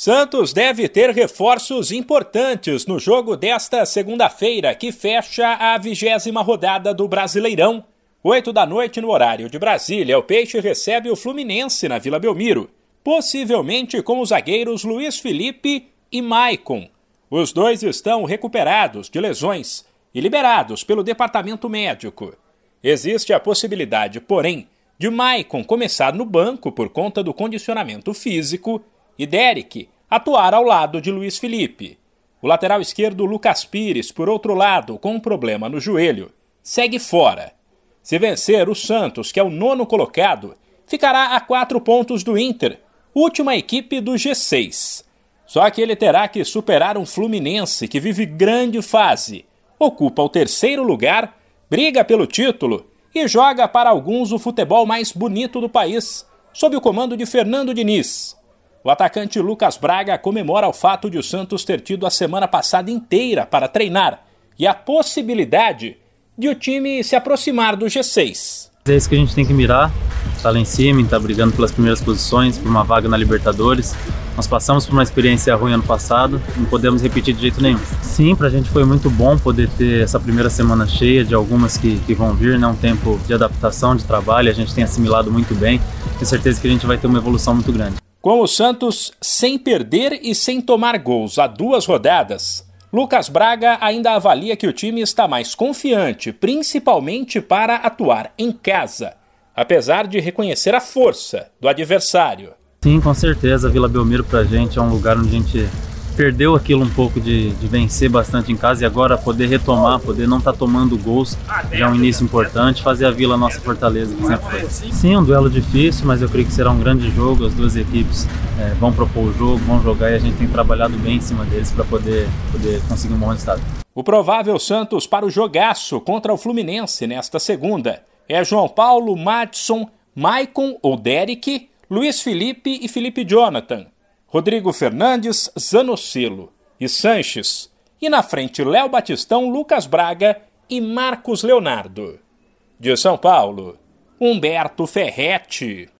Santos deve ter reforços importantes no jogo desta segunda-feira, que fecha a vigésima rodada do Brasileirão. Oito da noite no horário de Brasília, o Peixe recebe o Fluminense na Vila Belmiro, possivelmente com os zagueiros Luiz Felipe e Maicon. Os dois estão recuperados de lesões e liberados pelo departamento médico. Existe a possibilidade, porém, de Maicon começar no banco por conta do condicionamento físico e Derek atuar ao lado de Luiz Felipe. O lateral esquerdo Lucas Pires, por outro lado, com um problema no joelho, segue fora. Se vencer o Santos, que é o nono colocado, ficará a quatro pontos do Inter, última equipe do G6. Só que ele terá que superar um Fluminense que vive grande fase, ocupa o terceiro lugar, briga pelo título e joga para alguns o futebol mais bonito do país, sob o comando de Fernando Diniz. O atacante Lucas Braga comemora o fato de o Santos ter tido a semana passada inteira para treinar e a possibilidade de o time se aproximar do G6. É isso que a gente tem que mirar, tá lá em cima, tá brigando pelas primeiras posições, por uma vaga na Libertadores. Nós passamos por uma experiência ruim ano passado, não podemos repetir de jeito nenhum. Sim, pra gente foi muito bom poder ter essa primeira semana cheia de algumas que, que vão vir, né? Um tempo de adaptação, de trabalho, a gente tem assimilado muito bem. Tenho certeza que a gente vai ter uma evolução muito grande. Com o Santos sem perder e sem tomar gols há duas rodadas, Lucas Braga ainda avalia que o time está mais confiante, principalmente para atuar em casa, apesar de reconhecer a força do adversário. Sim, com certeza. Vila Belmiro para a gente é um lugar onde a gente perdeu aquilo um pouco de, de, vencer bastante em casa e agora poder retomar, poder não estar tá tomando gols, já é um início importante, fazer a Vila nossa fortaleza, que sempre foi. Sim, um duelo difícil, mas eu creio que será um grande jogo, as duas equipes é, vão propor o jogo, vão jogar e a gente tem trabalhado bem em cima deles para poder, poder conseguir um bom resultado. O provável Santos para o jogaço contra o Fluminense nesta segunda é João Paulo, Madison, Maicon ou Derek, Luiz Felipe e Felipe Jonathan. Rodrigo Fernandes, Zanocelo e Sanches. E na frente, Léo Batistão, Lucas Braga e Marcos Leonardo. De São Paulo, Humberto Ferretti.